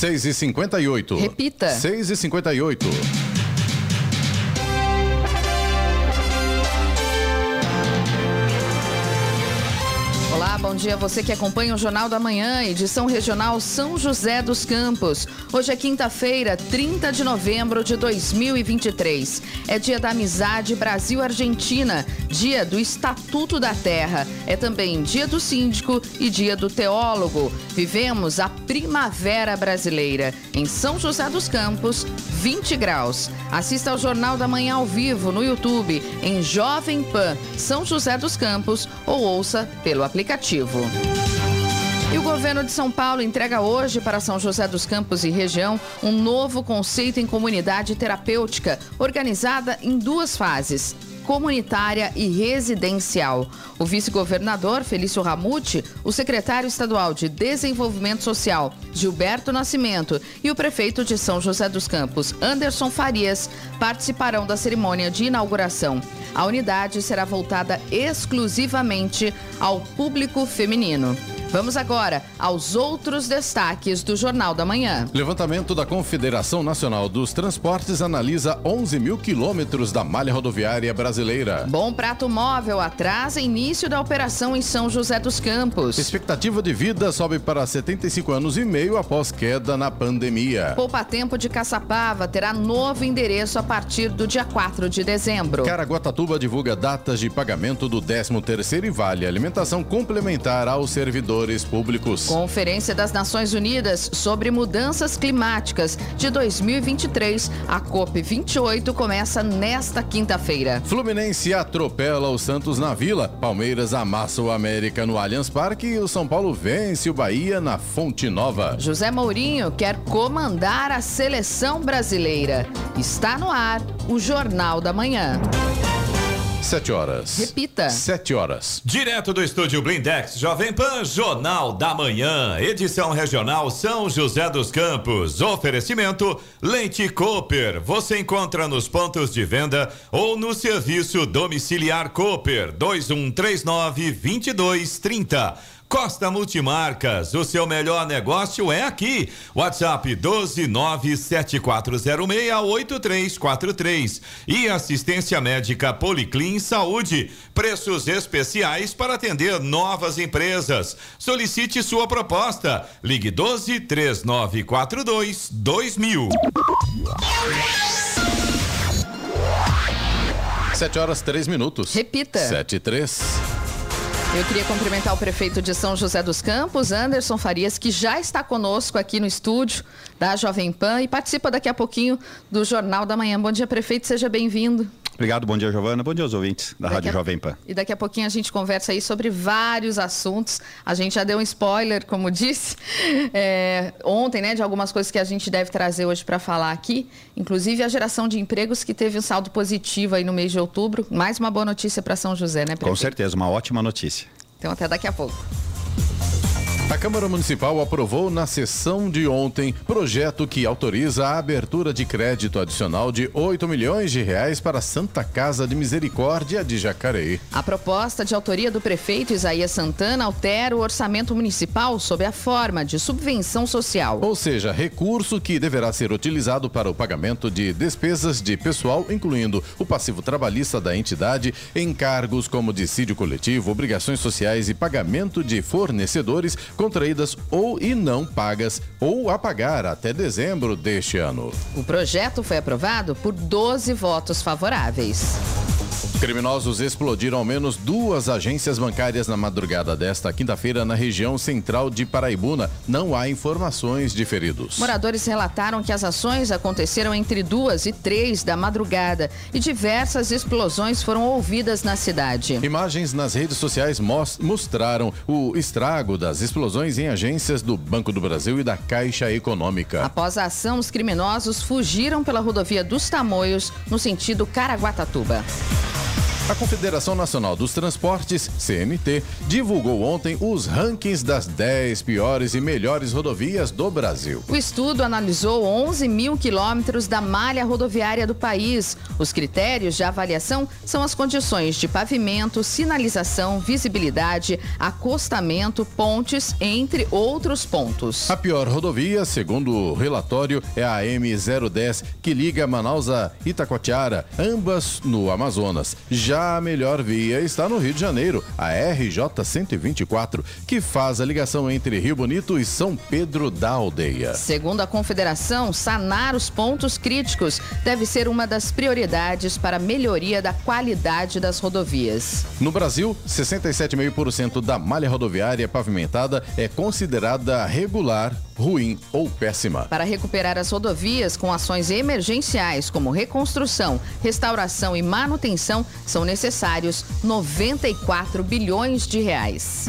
6 e 58 Repita. 6 e 58 dia a você que acompanha o Jornal da Manhã, edição regional São José dos Campos. Hoje é quinta-feira, 30 de novembro de 2023. É dia da amizade Brasil-Argentina, dia do Estatuto da Terra. É também dia do síndico e dia do teólogo. Vivemos a primavera brasileira. Em São José dos Campos, 20 graus. Assista ao Jornal da Manhã ao vivo no YouTube, em Jovem Pan, São José dos Campos, ou ouça pelo aplicativo. E o governo de São Paulo entrega hoje para São José dos Campos e região um novo conceito em comunidade terapêutica, organizada em duas fases comunitária e residencial. O vice-governador Felício Ramute, o secretário estadual de Desenvolvimento Social Gilberto Nascimento e o prefeito de São José dos Campos Anderson Farias participarão da cerimônia de inauguração. A unidade será voltada exclusivamente ao público feminino. Vamos agora aos outros destaques do Jornal da Manhã. Levantamento da Confederação Nacional dos Transportes analisa 11 mil quilômetros da malha rodoviária brasileira. Bom Prato Móvel atrasa início da operação em São José dos Campos. Expectativa de vida sobe para 75 anos e meio após queda na pandemia. Poupa Tempo de Caçapava terá novo endereço a partir do dia 4 de dezembro. Caraguatatuba divulga datas de pagamento do 13º e vale alimentação complementar aos servidores públicos. Conferência das Nações Unidas sobre Mudanças Climáticas de 2023, a COP28 começa nesta quinta-feira. Fluminense atropela o Santos na Vila, Palmeiras amassa o América no Allianz Parque e o São Paulo vence o Bahia na Fonte Nova. José Mourinho quer comandar a seleção brasileira. Está no ar o Jornal da Manhã. Sete horas. Repita. Sete horas. Direto do estúdio Blindex, Jovem Pan, Jornal da Manhã, edição regional São José dos Campos. Oferecimento Lente Cooper. Você encontra nos pontos de venda ou no serviço domiciliar Cooper 2139 2230. Costa Multimarcas, o seu melhor negócio é aqui. WhatsApp 12974068343 e assistência médica Policlin Saúde. Preços especiais para atender novas empresas. Solicite sua proposta. Ligue 12 3942 2000. Sete horas, três minutos. Repita. Sete e três. Eu queria cumprimentar o prefeito de São José dos Campos, Anderson Farias, que já está conosco aqui no estúdio da Jovem Pan e participa daqui a pouquinho do Jornal da Manhã. Bom dia, prefeito, seja bem-vindo. Obrigado, bom dia, Giovana. Bom dia aos ouvintes da Daqui Rádio a- Jovem Pan. E daqui a pouquinho a gente conversa aí sobre vários assuntos. A gente já deu um spoiler, como disse, é, ontem, né, de algumas coisas que a gente deve trazer hoje para falar aqui. Inclusive a geração de empregos que teve um saldo positivo aí no mês de outubro. Mais uma boa notícia para São José, né, Com prefeito? certeza, uma ótima notícia. Então até daqui a pouco. A Câmara Municipal aprovou na sessão de ontem projeto que autoriza a abertura de crédito adicional de 8 milhões de reais para a Santa Casa de Misericórdia de Jacareí. A proposta de autoria do prefeito Isaías Santana altera o orçamento municipal sob a forma de subvenção social. Ou seja, recurso que deverá ser utilizado para o pagamento de despesas de pessoal, incluindo o passivo trabalhista da entidade, encargos como dissídio coletivo, obrigações sociais e pagamento de fornecedores contraídas ou e não pagas ou a pagar até dezembro deste ano. O projeto foi aprovado por 12 votos favoráveis. Criminosos explodiram ao menos duas agências bancárias na madrugada desta quinta-feira na região central de Paraibuna. Não há informações de feridos. Moradores relataram que as ações aconteceram entre duas e três da madrugada e diversas explosões foram ouvidas na cidade. Imagens nas redes sociais mos- mostraram o estrago das explosões em agências do Banco do Brasil e da Caixa Econômica. Após a ação, os criminosos fugiram pela rodovia dos Tamoios no sentido Caraguatatuba. A Confederação Nacional dos Transportes, CNT, divulgou ontem os rankings das 10 piores e melhores rodovias do Brasil. O estudo analisou 11 mil quilômetros da malha rodoviária do país. Os critérios de avaliação são as condições de pavimento, sinalização, visibilidade, acostamento, pontes, entre outros pontos. A pior rodovia, segundo o relatório, é a M010, que liga Manaus a Itacoatiara, ambas no Amazonas. Já a melhor via está no Rio de Janeiro, a RJ 124, que faz a ligação entre Rio Bonito e São Pedro da Aldeia. Segundo a Confederação, sanar os pontos críticos deve ser uma das prioridades para a melhoria da qualidade das rodovias. No Brasil, 67,5% da malha rodoviária pavimentada é considerada regular ruim ou péssima. Para recuperar as rodovias com ações emergenciais como reconstrução, restauração e manutenção, são necessários 94 bilhões de reais.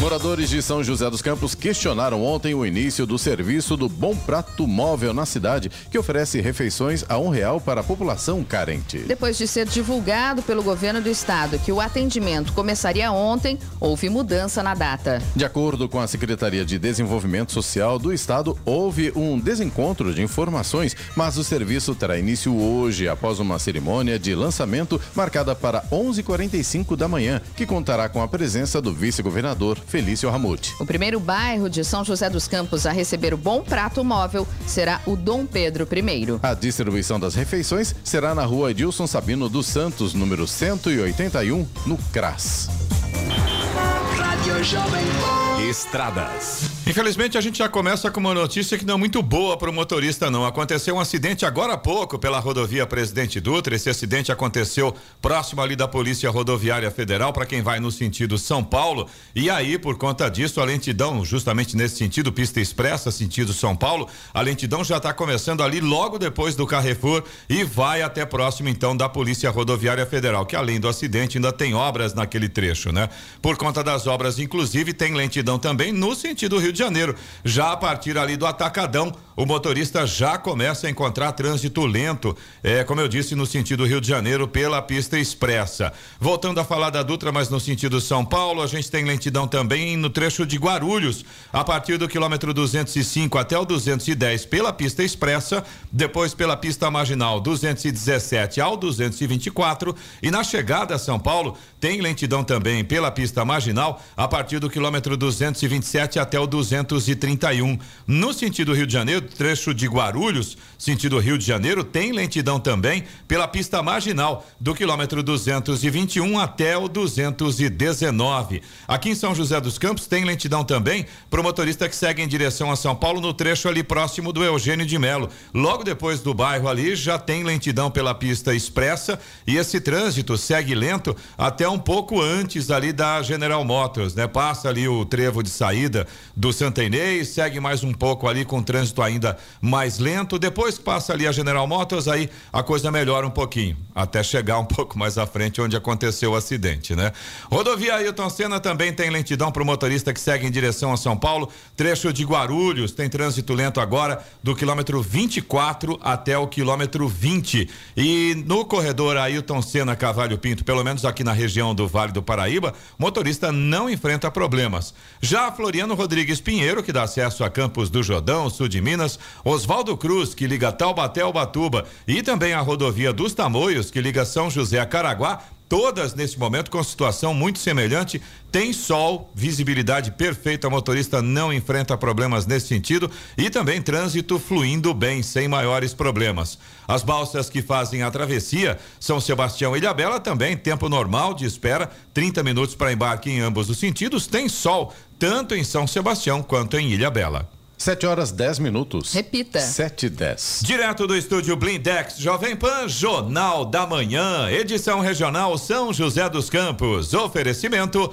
Moradores de São José dos Campos questionaram ontem o início do serviço do Bom Prato Móvel na cidade, que oferece refeições a um real para a população carente. Depois de ser divulgado pelo governo do estado que o atendimento começaria ontem, houve mudança na data. De acordo com a Secretaria de Desenvolvimento Social do estado, houve um desencontro de informações, mas o serviço terá início hoje, após uma cerimônia de lançamento marcada para 11h45 da manhã, que contará com a presença do vice-governador Felício Ramute. O primeiro bairro de São José dos Campos a receber o Bom Prato Móvel será o Dom Pedro I. A distribuição das refeições será na rua Edilson Sabino dos Santos, número 181, no CRAS. Estradas. Infelizmente, a gente já começa com uma notícia que não é muito boa para o motorista, não. Aconteceu um acidente agora há pouco pela rodovia Presidente Dutra. Esse acidente aconteceu próximo ali da Polícia Rodoviária Federal, para quem vai no sentido São Paulo. E aí, por conta disso, a lentidão, justamente nesse sentido, pista expressa, sentido São Paulo, a lentidão já está começando ali logo depois do Carrefour e vai até próximo, então, da Polícia Rodoviária Federal, que além do acidente ainda tem obras naquele trecho, né? Por conta das obras, inclusive, tem lentidão também no sentido Rio de de Janeiro. Já a partir ali do Atacadão, o motorista já começa a encontrar trânsito lento, é, como eu disse, no sentido Rio de Janeiro, pela pista expressa. Voltando a falar da Dutra, mas no sentido São Paulo, a gente tem lentidão também no trecho de Guarulhos, a partir do quilômetro 205 até o 210 pela pista expressa, depois pela pista marginal 217 ao 224 e na chegada a São Paulo tem lentidão também pela pista marginal a partir do quilômetro 227 até o 231. No sentido Rio de Janeiro, trecho de Guarulhos, sentido Rio de Janeiro, tem lentidão também pela pista marginal do quilômetro 221 até o 219. Aqui em São José dos Campos tem lentidão também para o motorista que segue em direção a São Paulo no trecho ali próximo do Eugênio de Melo. Logo depois do bairro ali já tem lentidão pela pista expressa e esse trânsito segue lento até um pouco antes ali da General Motors, né? Passa ali o trevo de saída do Santa Inês, segue mais um pouco ali com trânsito ainda mais lento. Depois que passa ali a General Motors, aí a coisa melhora um pouquinho, até chegar um pouco mais à frente onde aconteceu o acidente, né? Rodovia Ailton Senna também tem lentidão para o motorista que segue em direção a São Paulo. Trecho de Guarulhos tem trânsito lento agora do quilômetro 24 até o quilômetro 20. E no corredor Ailton Senna Cavalho Pinto, pelo menos aqui na região do Vale do Paraíba, motorista não enfrenta problemas. Já Floriano Rodrigues Rodrigues Pinheiro, que dá acesso a Campos do Jordão, sul de Minas, Oswaldo Cruz, que liga Taubaté ao Batuba, e também a rodovia dos Tamoios, que liga São José a Caraguá, todas nesse momento com situação muito semelhante. Tem sol, visibilidade perfeita, o motorista não enfrenta problemas nesse sentido e também trânsito fluindo bem, sem maiores problemas. As balsas que fazem a travessia São Sebastião e Ilhabela também, tempo normal de espera, 30 minutos para embarque em ambos os sentidos. Tem sol, tanto em São Sebastião quanto em Ilha Bela. 7 horas 10 minutos. Repita. 7 e 10. Direto do estúdio Blindex Jovem Pan, Jornal da Manhã, edição regional São José dos Campos. Oferecimento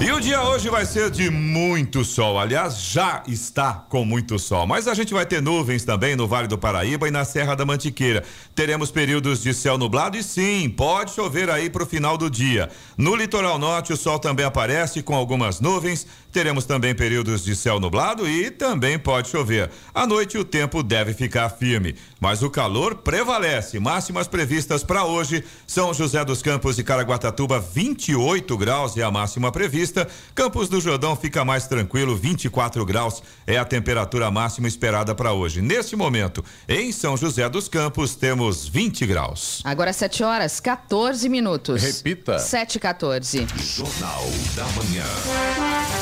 E o dia hoje vai ser de muito sol. Aliás, já está com muito sol. Mas a gente vai ter nuvens também no Vale do Paraíba e na Serra da Mantiqueira. Teremos períodos de céu nublado e sim, pode chover aí para o final do dia. No litoral norte, o sol também aparece com algumas nuvens Teremos também períodos de céu nublado e também pode chover. À noite o tempo deve ficar firme, mas o calor prevalece. Máximas previstas para hoje: São José dos Campos e Caraguatatuba 28 graus é a máxima prevista. Campos do Jordão fica mais tranquilo, 24 graus é a temperatura máxima esperada para hoje. Neste momento, em São José dos Campos temos 20 graus. Agora 7 horas 14 minutos. Repita. 7 e 14. Jornal da Manhã.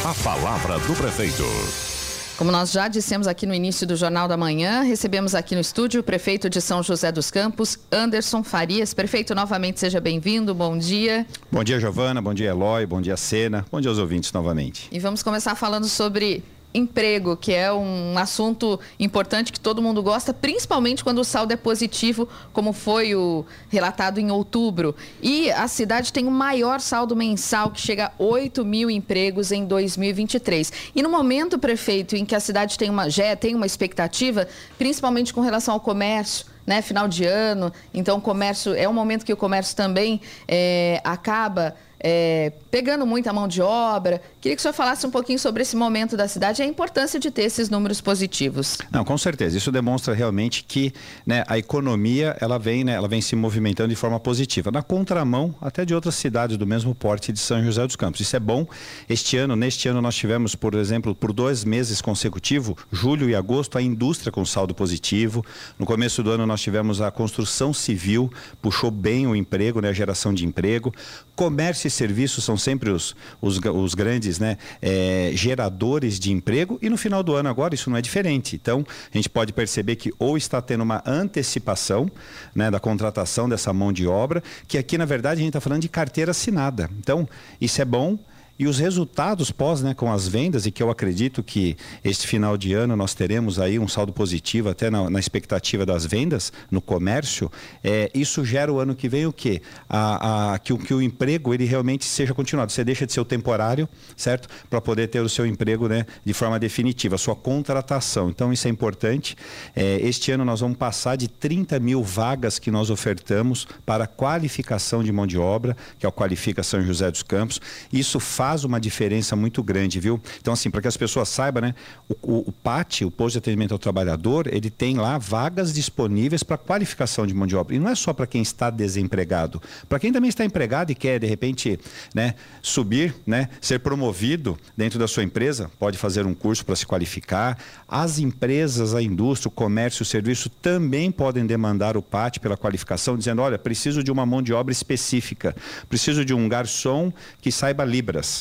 A palavra do prefeito. Como nós já dissemos aqui no início do Jornal da Manhã, recebemos aqui no estúdio o prefeito de São José dos Campos, Anderson Farias. Prefeito, novamente seja bem-vindo, bom dia. Bom dia, Giovana, bom dia, Eloy, bom dia, Sena, bom dia aos ouvintes novamente. E vamos começar falando sobre emprego, que é um assunto importante que todo mundo gosta, principalmente quando o saldo é positivo, como foi o relatado em outubro. E a cidade tem o maior saldo mensal, que chega a 8 mil empregos em 2023. E no momento, prefeito, em que a cidade tem uma, já tem uma expectativa, principalmente com relação ao comércio, né, final de ano, então o comércio é um momento que o comércio também é, acaba é, pegando muita mão de obra. Queria que o senhor falasse um pouquinho sobre esse momento da cidade e a importância de ter esses números positivos. Não, com certeza. Isso demonstra realmente que né, a economia ela vem, né, ela vem se movimentando de forma positiva. Na contramão até de outras cidades do mesmo porte de São José dos Campos. Isso é bom. Este ano, neste ano, nós tivemos, por exemplo, por dois meses consecutivos, julho e agosto, a indústria com saldo positivo. No começo do ano, nós tivemos a construção civil, puxou bem o emprego, né, a geração de emprego. Comércio e serviços são sempre os, os, os grandes né, é, geradores de emprego e no final do ano agora isso não é diferente. Então, a gente pode perceber que ou está tendo uma antecipação né, da contratação dessa mão de obra, que aqui, na verdade, a gente está falando de carteira assinada. Então, isso é bom. E os resultados pós, né, com as vendas, e que eu acredito que este final de ano nós teremos aí um saldo positivo até na, na expectativa das vendas no comércio, é, isso gera o ano que vem o quê? A, a, que, o, que o emprego ele realmente seja continuado. Você deixa de ser o temporário, certo? Para poder ter o seu emprego né, de forma definitiva, a sua contratação. Então isso é importante. É, este ano nós vamos passar de 30 mil vagas que nós ofertamos para qualificação de mão de obra, que é o Qualifica São José dos Campos. Isso faz faz uma diferença muito grande, viu? Então, assim, para que as pessoas saibam, né? O, o, o PAT, o Posto de Atendimento ao Trabalhador, ele tem lá vagas disponíveis para qualificação de mão de obra. E não é só para quem está desempregado. Para quem também está empregado e quer, de repente, né, subir, né, ser promovido dentro da sua empresa, pode fazer um curso para se qualificar. As empresas, a indústria, o comércio, o serviço também podem demandar o PAT pela qualificação, dizendo: olha, preciso de uma mão de obra específica, preciso de um garçom que saiba Libras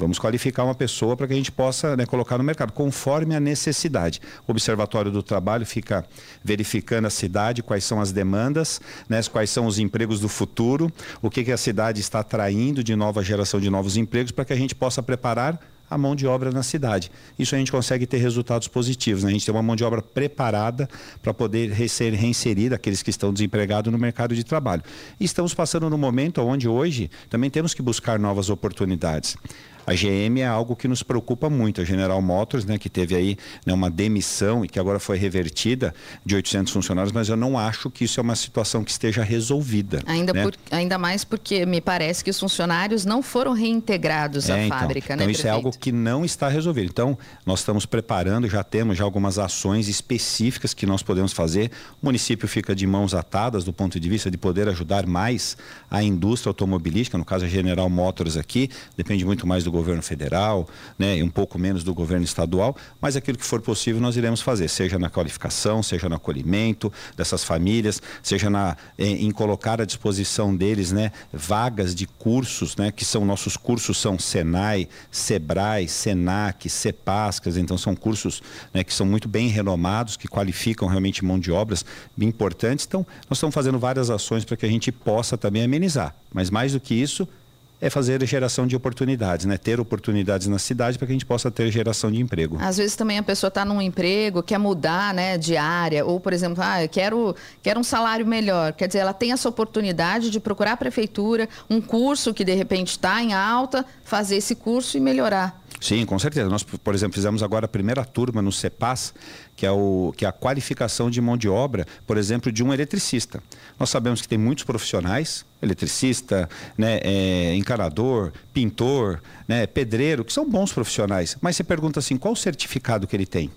Vamos qualificar uma pessoa para que a gente possa né, colocar no mercado, conforme a necessidade. O Observatório do Trabalho fica verificando a cidade, quais são as demandas, né, quais são os empregos do futuro, o que, que a cidade está atraindo de nova geração de novos empregos, para que a gente possa preparar a mão de obra na cidade. Isso a gente consegue ter resultados positivos. Né? A gente tem uma mão de obra preparada para poder ser reinserida aqueles que estão desempregados no mercado de trabalho. E estamos passando no momento onde hoje também temos que buscar novas oportunidades. A GM é algo que nos preocupa muito. A General Motors, né, que teve aí né, uma demissão e que agora foi revertida de 800 funcionários, mas eu não acho que isso é uma situação que esteja resolvida. Ainda, né? por, ainda mais porque me parece que os funcionários não foram reintegrados é, à então, fábrica, então né, isso é algo que não está resolvido. Então, nós estamos preparando, já temos já algumas ações específicas que nós podemos fazer. O município fica de mãos atadas do ponto de vista de poder ajudar mais a indústria automobilística, no caso a General Motors aqui, depende muito mais do governo federal, né, e um pouco menos do governo estadual, mas aquilo que for possível nós iremos fazer, seja na qualificação, seja no acolhimento dessas famílias, seja na, em, em colocar à disposição deles, né, vagas de cursos, né, que são nossos cursos são Senai, Sebrae, Senac, Cepascas, então são cursos né, que são muito bem renomados, que qualificam realmente mão de obras importantes. Então, nós estamos fazendo várias ações para que a gente possa também amenizar. Mas mais do que isso, é fazer geração de oportunidades, né? Ter oportunidades na cidade para que a gente possa ter geração de emprego. Às vezes também a pessoa está num emprego, quer mudar, né, de área, ou por exemplo, ah, eu quero, quero um salário melhor. Quer dizer, ela tem essa oportunidade de procurar a prefeitura, um curso que de repente está em alta, fazer esse curso e melhorar. Sim, com certeza. Nós, por exemplo, fizemos agora a primeira turma no CEPAS, que é, o, que é a qualificação de mão de obra, por exemplo, de um eletricista. Nós sabemos que tem muitos profissionais, eletricista, né, é, encanador, pintor, né, pedreiro, que são bons profissionais. Mas você pergunta assim, qual o certificado que ele tem?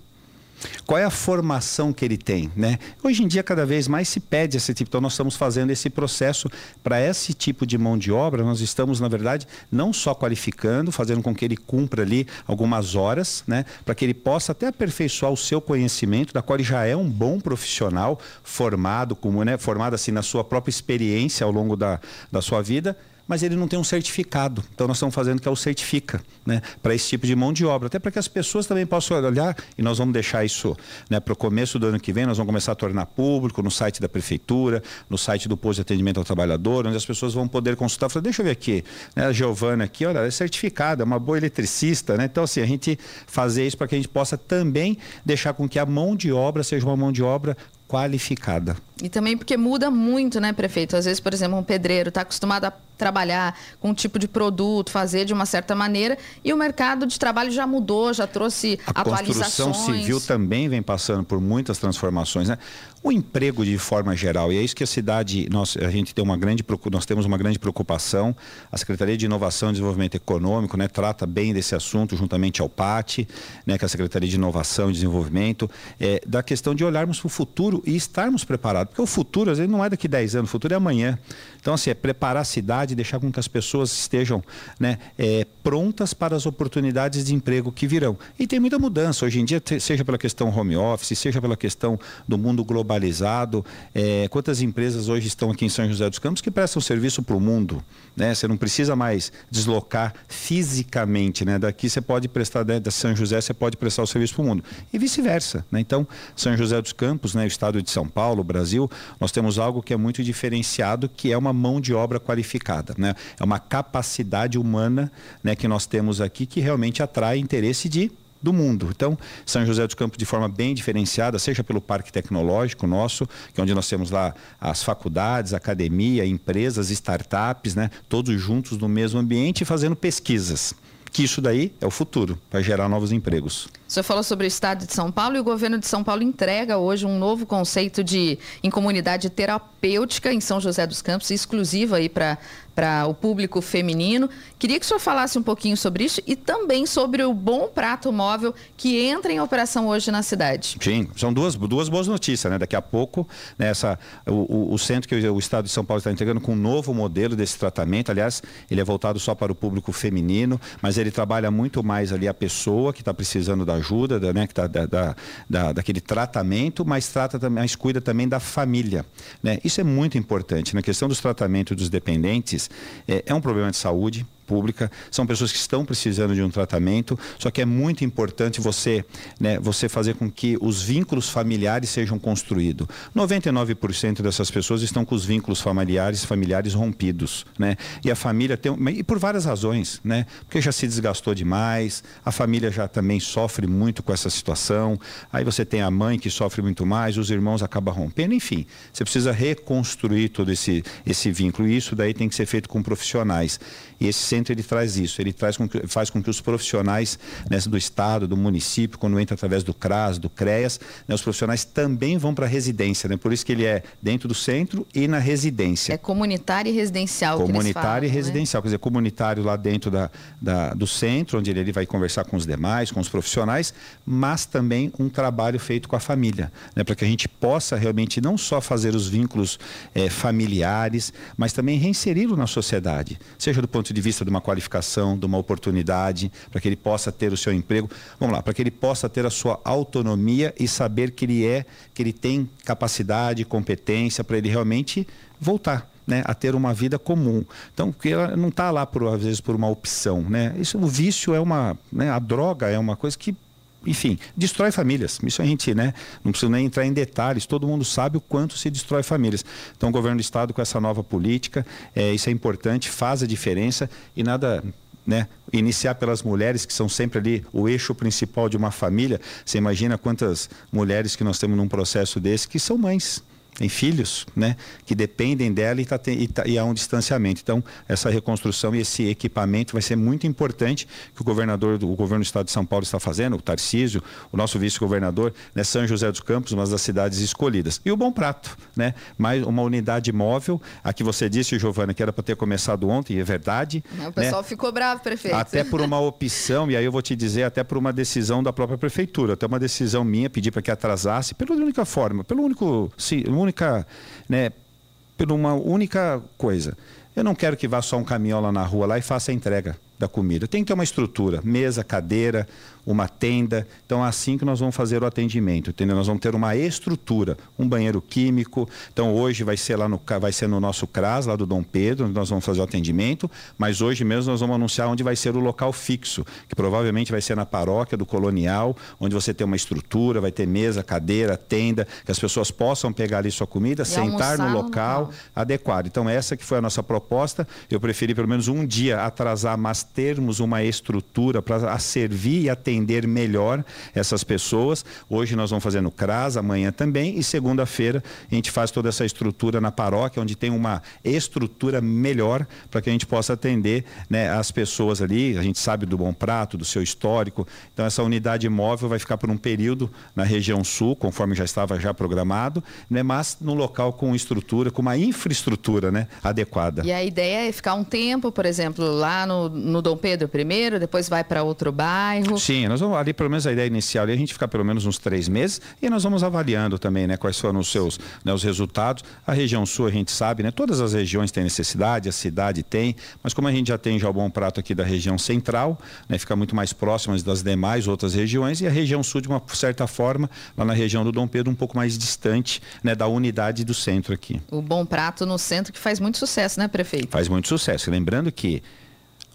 Qual é a formação que ele tem, né? Hoje em dia cada vez mais se pede esse tipo, então nós estamos fazendo esse processo para esse tipo de mão de obra, nós estamos na verdade não só qualificando, fazendo com que ele cumpra ali algumas horas, né, para que ele possa até aperfeiçoar o seu conhecimento, da qual ele já é um bom profissional, formado como, né, formado assim na sua própria experiência ao longo da, da sua vida mas ele não tem um certificado. Então nós estamos fazendo que é o certifica, né, para esse tipo de mão de obra, até para que as pessoas também possam olhar e nós vamos deixar isso, né, para o começo do ano que vem, nós vamos começar a tornar público no site da prefeitura, no site do posto de atendimento ao trabalhador, onde as pessoas vão poder consultar, falar, deixa eu ver aqui, né, a Giovana aqui, olha, ela é certificada, é uma boa eletricista, né? Então assim, a gente fazer isso para que a gente possa também deixar com que a mão de obra seja uma mão de obra qualificada. E também porque muda muito, né, prefeito? Às vezes, por exemplo, um pedreiro está acostumado a trabalhar com um tipo de produto, fazer de uma certa maneira, e o mercado de trabalho já mudou, já trouxe a atualizações. A construção civil também vem passando por muitas transformações, né? O emprego de forma geral, e é isso que a cidade, nós, a gente tem uma grande, nós temos uma grande preocupação, a Secretaria de Inovação e Desenvolvimento Econômico, né, trata bem desse assunto, juntamente ao PAT, né, que é a Secretaria de Inovação e Desenvolvimento, é, da questão de olharmos para o futuro e estarmos preparados, porque o futuro, às vezes, não é daqui 10 anos, o futuro é amanhã. Então, assim, é preparar a cidade deixar com que as pessoas estejam né, é, prontas para as oportunidades de emprego que virão. E tem muita mudança hoje em dia, seja pela questão home office, seja pela questão do mundo globalizado. É, quantas empresas hoje estão aqui em São José dos Campos que prestam serviço para o mundo? Né? Você não precisa mais deslocar fisicamente. Né? Daqui você pode prestar, né, da São José, você pode prestar o serviço para o mundo. E vice-versa. Né? Então, São José dos Campos, né, o estado de São Paulo, o Brasil, nós temos algo que é muito diferenciado, que é uma mão de obra qualificada. Né? É uma capacidade humana né, que nós temos aqui que realmente atrai interesse de do mundo. Então, São José dos Campos de forma bem diferenciada, seja pelo parque tecnológico nosso, que é onde nós temos lá as faculdades, academia, empresas, startups, né, todos juntos no mesmo ambiente fazendo pesquisas que isso daí é o futuro, para gerar novos empregos. O senhor falou sobre o estado de São Paulo e o governo de São Paulo entrega hoje um novo conceito de em comunidade terapêutica em São José dos Campos, exclusiva aí para para o público feminino. Queria que o senhor falasse um pouquinho sobre isso e também sobre o bom prato móvel que entra em operação hoje na cidade. Sim, são duas, duas boas notícias, né? Daqui a pouco, nessa, né, o, o, centro que o Estado de São Paulo está entregando com um novo modelo desse tratamento. Aliás, ele é voltado só para o público feminino, mas ele trabalha muito mais ali a pessoa que está precisando da ajuda, da, né? Tá, da, da, da, daquele tratamento, mas trata também, mas cuida também da família. Né? Isso é muito importante. Na questão dos tratamentos dos dependentes, é, é um problema de saúde, pública, são pessoas que estão precisando de um tratamento, só que é muito importante você, né, você fazer com que os vínculos familiares sejam construídos. 99% dessas pessoas estão com os vínculos familiares, familiares rompidos, né? E a família tem, e por várias razões, né? Porque já se desgastou demais, a família já também sofre muito com essa situação. Aí você tem a mãe que sofre muito mais, os irmãos acabam rompendo, enfim. Você precisa reconstruir todo esse esse vínculo e isso daí tem que ser feito com profissionais. E esse centro ele traz isso, ele traz com que, faz com que os profissionais né, do Estado, do município, quando entra através do CRAS, do CREAS, né, os profissionais também vão para a residência, né? por isso que ele é dentro do centro e na residência. É comunitário e residencial. Comunitário falam, e né? residencial, né? quer dizer, comunitário lá dentro da, da, do centro, onde ele, ele vai conversar com os demais, com os profissionais, mas também um trabalho feito com a família, né, para que a gente possa realmente não só fazer os vínculos é, familiares, mas também reinseri-lo na sociedade, seja do ponto de vista de uma qualificação, de uma oportunidade, para que ele possa ter o seu emprego. Vamos lá, para que ele possa ter a sua autonomia e saber que ele é, que ele tem capacidade, competência para ele realmente voltar. Né, a ter uma vida comum. Então, porque ela não está lá por às vezes por uma opção, né? Isso o vício é uma, né, a droga é uma coisa que enfim, destrói famílias. Isso a gente, né? Não precisa nem entrar em detalhes, todo mundo sabe o quanto se destrói famílias. Então, o governo do Estado, com essa nova política, é, isso é importante, faz a diferença e nada. Né? Iniciar pelas mulheres, que são sempre ali o eixo principal de uma família. Você imagina quantas mulheres que nós temos num processo desse que são mães tem filhos, né, que dependem dela e, tá, e, tá, e há um distanciamento. Então, essa reconstrução e esse equipamento vai ser muito importante que o governador, o governo do estado de São Paulo está fazendo, o Tarcísio, o nosso vice-governador, né, São José dos Campos, uma das cidades escolhidas. E o Bom Prato, né, mais uma unidade móvel, a que você disse, Giovana, que era para ter começado ontem, é verdade. o pessoal né, ficou bravo, prefeito. Até por uma opção, e aí eu vou te dizer, até por uma decisão da própria prefeitura, até uma decisão minha, pedir para que atrasasse, pela única forma, pelo único, sim, única, né, por uma única coisa. Eu não quero que vá só um caminhão lá na rua lá e faça a entrega da comida. Tem que ter uma estrutura, mesa, cadeira, uma tenda. Então, é assim que nós vamos fazer o atendimento, entendeu? Nós vamos ter uma estrutura, um banheiro químico. Então, hoje vai ser lá no, vai ser no nosso CRAS, lá do Dom Pedro, onde nós vamos fazer o atendimento, mas hoje mesmo nós vamos anunciar onde vai ser o local fixo, que provavelmente vai ser na paróquia do Colonial, onde você tem uma estrutura, vai ter mesa, cadeira, tenda, que as pessoas possam pegar ali sua comida, e sentar no local adequado. Então, essa que foi a nossa proposta. Eu preferi pelo menos um dia atrasar, mas termos uma estrutura para servir e atender atender melhor essas pessoas. Hoje nós vamos fazer no CRAS, amanhã também, e segunda-feira a gente faz toda essa estrutura na paróquia, onde tem uma estrutura melhor para que a gente possa atender né, as pessoas ali. A gente sabe do Bom Prato, do seu histórico. Então, essa unidade móvel vai ficar por um período na região sul, conforme já estava já programado, né, mas no local com estrutura, com uma infraestrutura né, adequada. E a ideia é ficar um tempo, por exemplo, lá no, no Dom Pedro I, depois vai para outro bairro. Sim, nós vamos ali, pelo menos a ideia inicial, a gente ficar pelo menos uns três meses e nós vamos avaliando também, né, quais foram os seus, né, os resultados. A região sul a gente sabe, né, todas as regiões têm necessidade, a cidade tem, mas como a gente já tem já o bom prato aqui da região central, né, fica muito mais próximo das demais outras regiões e a região sul de uma certa forma, lá na região do Dom Pedro um pouco mais distante, né, da unidade do centro aqui. O bom prato no centro que faz muito sucesso, né, prefeito? Faz muito sucesso. Lembrando que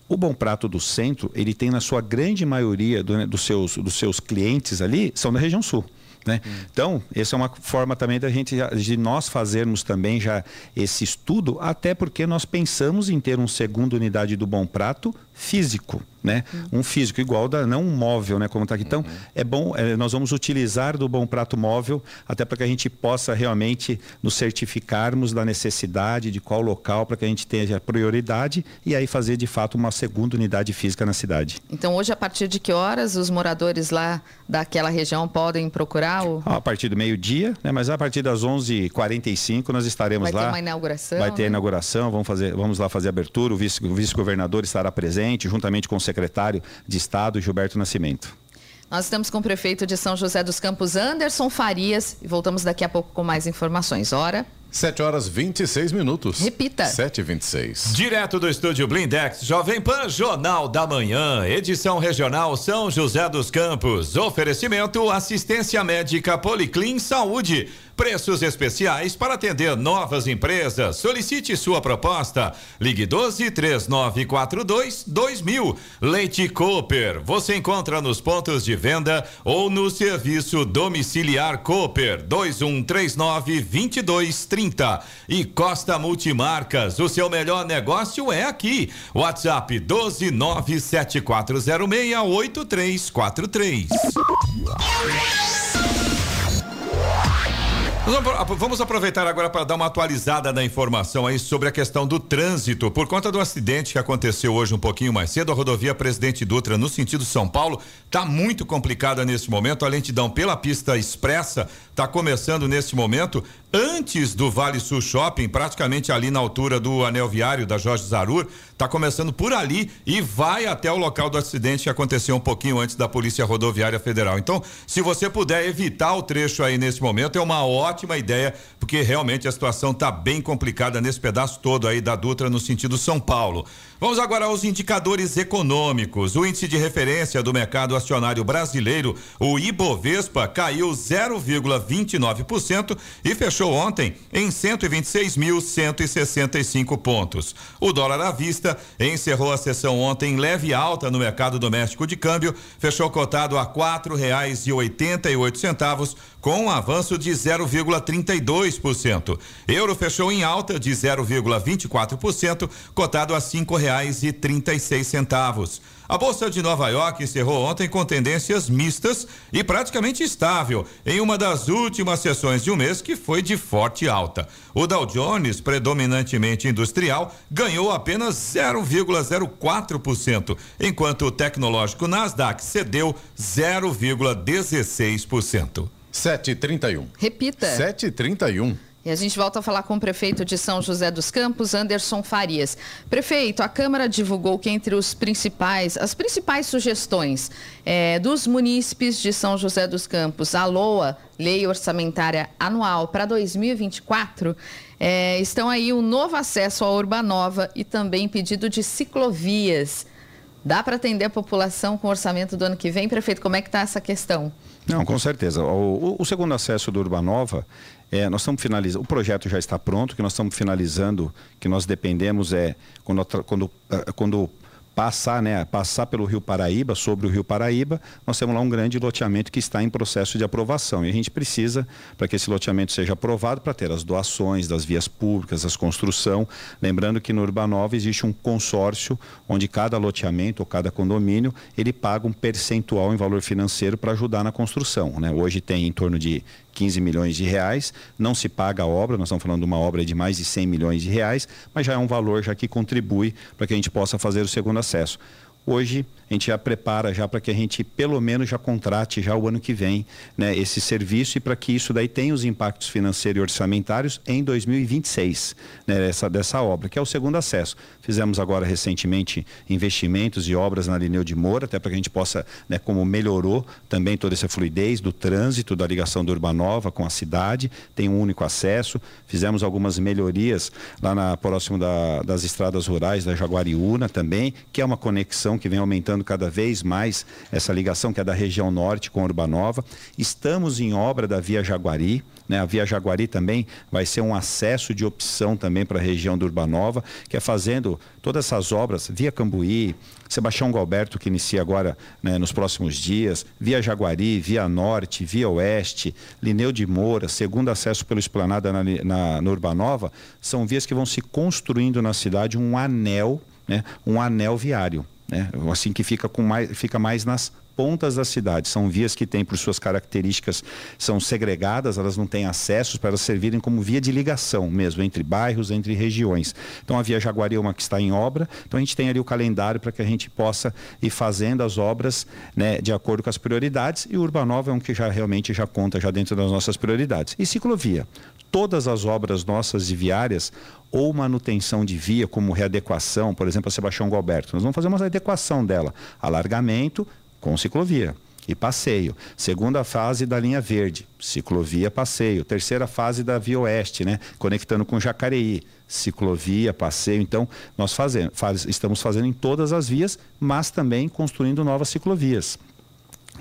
o Bom Prato do Centro, ele tem na sua grande maioria do, né, dos, seus, dos seus clientes ali, são da região sul. Né? Hum. Então, essa é uma forma também da gente, de nós fazermos também já esse estudo, até porque nós pensamos em ter um segundo unidade do Bom Prato físico né? Uhum. Um físico igual da não um móvel, né? Como está aqui. Então uhum. é bom, é, nós vamos utilizar do bom prato móvel até para que a gente possa realmente nos certificarmos da necessidade de qual local para que a gente tenha prioridade e aí fazer de fato uma segunda unidade física na cidade. Então hoje a partir de que horas os moradores lá daquela região podem procurar o... a partir do meio dia, né? Mas a partir das 11h45 nós estaremos Vai lá. Vai ter uma inauguração. Vai ter a né? inauguração. Vamos fazer, vamos lá fazer a abertura. O vice, o vice-governador estará presente juntamente com o secretário de Estado, Gilberto Nascimento. Nós estamos com o prefeito de São José dos Campos, Anderson Farias, e voltamos daqui a pouco com mais informações. Hora. 7 horas 26 minutos. Repita. 7 e 26 Direto do estúdio Blindex, Jovem Pan Jornal da Manhã, edição regional São José dos Campos. Oferecimento assistência médica Policlin Saúde. Preços especiais para atender novas empresas. Solicite sua proposta. Ligue 12 3942 2000. Leite Cooper. Você encontra nos pontos de venda ou no serviço domiciliar Cooper 2139 2230. E Costa Multimarcas. O seu melhor negócio é aqui. WhatsApp 12974068343. Vamos aproveitar agora para dar uma atualizada na informação aí sobre a questão do trânsito. Por conta do acidente que aconteceu hoje um pouquinho mais cedo, a rodovia Presidente Dutra, no sentido São Paulo, está muito complicada nesse momento. A lentidão pela pista expressa está começando neste momento antes do Vale Sul Shopping, praticamente ali na altura do anel viário da Jorge Zarur, está começando por ali e vai até o local do acidente que aconteceu um pouquinho antes da Polícia Rodoviária Federal. Então, se você puder evitar o trecho aí nesse momento, é uma ótima ideia, porque realmente a situação está bem complicada nesse pedaço todo aí da Dutra no sentido São Paulo. Vamos agora aos indicadores econômicos. O índice de referência do mercado acionário brasileiro, o Ibovespa, caiu 0,29% e fechou ontem em 126.165 pontos. O dólar à vista encerrou a sessão ontem em leve alta no mercado doméstico de câmbio, fechou cotado a oito centavos, com um avanço de 0,32%. Euro fechou em alta de 0,24%, cotado a cinco reais e trinta e seis centavos. A Bolsa de Nova York encerrou ontem com tendências mistas e praticamente estável em uma das últimas sessões de um mês que foi de forte alta. O Dow Jones, predominantemente industrial, ganhou apenas 0,04%, enquanto o tecnológico Nasdaq cedeu 0,16%. 7h31. Repita. 7h31. A gente volta a falar com o prefeito de São José dos Campos, Anderson Farias. Prefeito, a Câmara divulgou que entre os principais, as principais sugestões é, dos munícipes de São José dos Campos, a LOA, Lei Orçamentária Anual para 2024, é, estão aí o novo acesso à Urbanova e também pedido de ciclovias. Dá para atender a população com o orçamento do ano que vem? Prefeito, como é que está essa questão? Não, com certeza. O, o, segundo acesso do Urbanova, é, nós estamos finalizando, o projeto já está pronto, que nós estamos finalizando, que nós dependemos é quando, quando, eh, quando passar, né, passar pelo Rio Paraíba, sobre o Rio Paraíba, nós temos lá um grande loteamento que está em processo de aprovação. E a gente precisa, para que esse loteamento seja aprovado, para ter as doações das vias públicas, as construção. Lembrando que no Urbanova existe um consórcio onde cada loteamento ou cada condomínio ele paga um percentual em valor financeiro para ajudar na construção. Né? Hoje tem em torno de 15 milhões de reais, não se paga a obra, nós estamos falando de uma obra de mais de 100 milhões de reais, mas já é um valor já que contribui para que a gente possa fazer o segundo acesso. Hoje a gente já prepara já para que a gente pelo menos já contrate já o ano que vem né, esse serviço e para que isso daí tenha os impactos financeiros e orçamentários em 2026 né, essa, dessa obra, que é o segundo acesso. Fizemos agora recentemente investimentos e obras na Lineu de Moura, até para que a gente possa, né, como melhorou também toda essa fluidez do trânsito, da ligação do Urbanova com a cidade, tem um único acesso. Fizemos algumas melhorias lá na próximo da, das estradas rurais da Jaguariúna também, que é uma conexão que vem aumentando cada vez mais essa ligação que é da região norte com Urbanova. Estamos em obra da Via Jaguari, né? A Via Jaguari também vai ser um acesso de opção também para a região do Urbanova, que é fazendo todas essas obras, Via Cambuí, Sebastião Galberto, que inicia agora né, nos próximos dias, Via Jaguari, Via Norte, Via Oeste, Lineu de Moura, segundo acesso pelo Esplanada na, na, na Urbanova, são vias que vão se construindo na cidade um anel, né, um anel viário né? assim que fica, com mais, fica mais nas pontas da cidade. São vias que têm, por suas características, são segregadas, elas não têm acessos para servirem como via de ligação mesmo, entre bairros, entre regiões. Então a Via Jaguari é uma que está em obra, então a gente tem ali o calendário para que a gente possa ir fazendo as obras né, de acordo com as prioridades e o Urbanova é um que já realmente já conta já dentro das nossas prioridades. E ciclovia. Todas as obras nossas de viárias ou manutenção de via, como readequação, por exemplo, a Sebastião Galberto. Nós vamos fazer uma adequação dela, alargamento com ciclovia e passeio. Segunda fase da linha verde, ciclovia, passeio. Terceira fase da via oeste, né? Conectando com Jacareí, ciclovia, passeio. Então, nós fazemos, faz, estamos fazendo em todas as vias, mas também construindo novas ciclovias.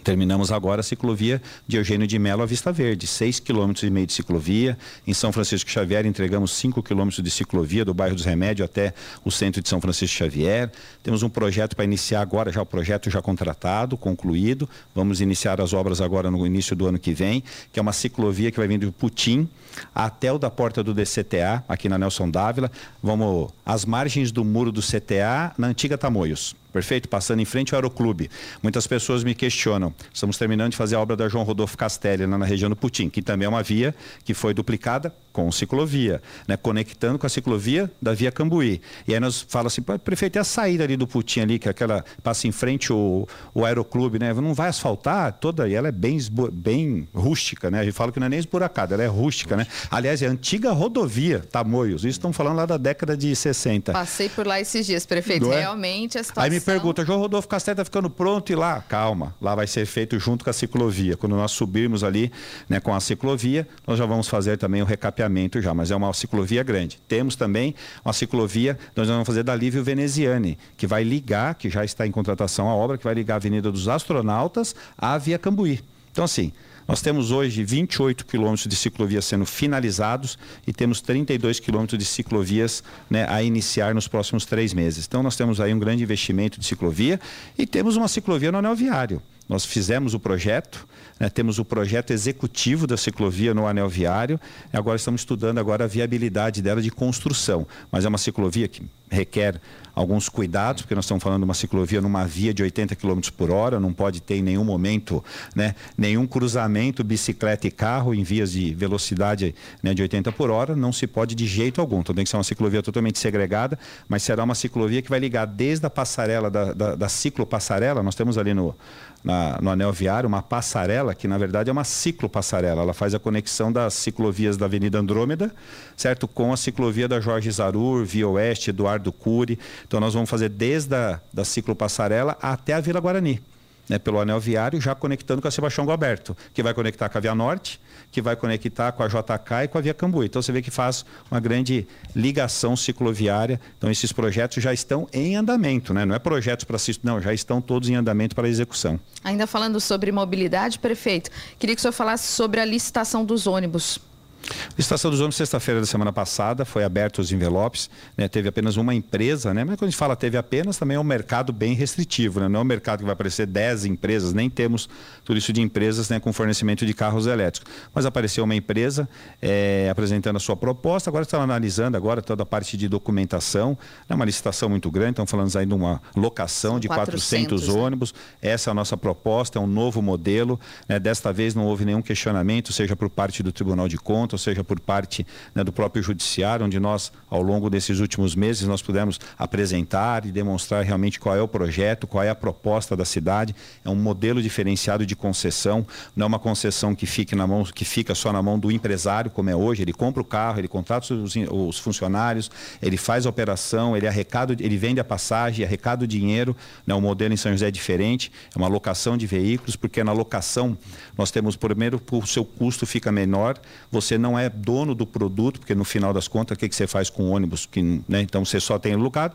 Terminamos agora a ciclovia de Eugênio de Melo à Vista Verde, 6,5 km e meio de ciclovia. Em São Francisco Xavier entregamos 5 km de ciclovia do bairro dos Remédios até o centro de São Francisco Xavier. Temos um projeto para iniciar agora, já o projeto já contratado, concluído. Vamos iniciar as obras agora no início do ano que vem, que é uma ciclovia que vai vindo do Putim até o da porta do DCTA, aqui na Nelson Dávila. Vamos às margens do muro do CTA, na antiga Tamoios. Perfeito? Passando em frente ao Aeroclube. Muitas pessoas me questionam. Estamos terminando de fazer a obra da João Rodolfo Castelli, lá na região do Putim, que também é uma via que foi duplicada, com ciclovia, né? conectando com a ciclovia da Via Cambuí. E aí nós fala assim, prefeito, e a saída ali do Putim ali, que é aquela passa em frente o, o aeroclube, né? Não vai asfaltar toda, e ela é bem, bem rústica, né? A gente fala que não é nem esburacada, ela é rústica, né? Aliás, é a antiga rodovia Tamoios. Isso estão falando lá da década de 60. Passei por lá esses dias, prefeito. É? Realmente a situação. Pergunta, João Rodolfo Castelo está ficando pronto e lá? Calma, lá vai ser feito junto com a ciclovia. Quando nós subirmos ali né, com a ciclovia, nós já vamos fazer também o recapeamento já, mas é uma ciclovia grande. Temos também uma ciclovia, nós vamos fazer da Lívio Veneziane, que vai ligar, que já está em contratação a obra, que vai ligar a Avenida dos Astronautas à Via Cambuí. Então, assim, nós temos hoje 28 quilômetros de ciclovias sendo finalizados e temos 32 quilômetros de ciclovias né, a iniciar nos próximos três meses. Então nós temos aí um grande investimento de ciclovia e temos uma ciclovia no anel viário. Nós fizemos o projeto, né, temos o projeto executivo da ciclovia no anel viário, agora estamos estudando agora a viabilidade dela de construção. Mas é uma ciclovia que requer alguns cuidados, porque nós estamos falando de uma ciclovia numa via de 80 km por hora, não pode ter em nenhum momento né, nenhum cruzamento bicicleta e carro em vias de velocidade né, de 80 por hora, não se pode de jeito algum. Então tem que ser uma ciclovia totalmente segregada, mas será uma ciclovia que vai ligar desde a passarela da, da, da ciclopassarela, nós temos ali no, na, no anel viário uma passarela, que na verdade é uma ciclopassarela, ela faz a conexão das ciclovias da Avenida Andrômeda, certo, com a ciclovia da Jorge Zarur, Via Oeste, Eduardo Cury, então nós vamos fazer desde a da ciclopassarela até a Vila Guarani. Né, pelo anel viário, já conectando com a Sebastião Galberto, que vai conectar com a Via Norte, que vai conectar com a JK e com a Via Cambuí. Então você vê que faz uma grande ligação cicloviária. Então esses projetos já estão em andamento, né? não é projetos para assistir, não, já estão todos em andamento para execução. Ainda falando sobre mobilidade, prefeito, queria que o senhor falasse sobre a licitação dos ônibus. Estação dos Homens, sexta-feira da semana passada, foi aberto os envelopes, né? teve apenas uma empresa, né? mas quando a gente fala teve apenas, também é um mercado bem restritivo, né? não é um mercado que vai aparecer 10 empresas, nem temos tudo isso de empresas né? com fornecimento de carros elétricos. Mas apareceu uma empresa é, apresentando a sua proposta, agora está analisando agora toda a parte de documentação, é uma licitação muito grande, estamos falando aí de uma locação de 400, 400 né? ônibus, essa é a nossa proposta, é um novo modelo, né? desta vez não houve nenhum questionamento, seja por parte do Tribunal de Contas, ou seja por parte né, do próprio judiciário, onde nós, ao longo desses últimos meses, nós pudemos apresentar e demonstrar realmente qual é o projeto, qual é a proposta da cidade. É um modelo diferenciado de concessão, não é uma concessão que fique na mão, que fica só na mão do empresário, como é hoje. Ele compra o carro, ele contrata os, os funcionários, ele faz a operação, ele arrecada, ele vende a passagem, arrecada o dinheiro. Né, o modelo em São José é diferente, é uma locação de veículos, porque na locação nós temos primeiro o seu custo fica menor, você não é dono do produto, porque no final das contas, o que, que você faz com o ônibus? Que, né, então você só tem alugado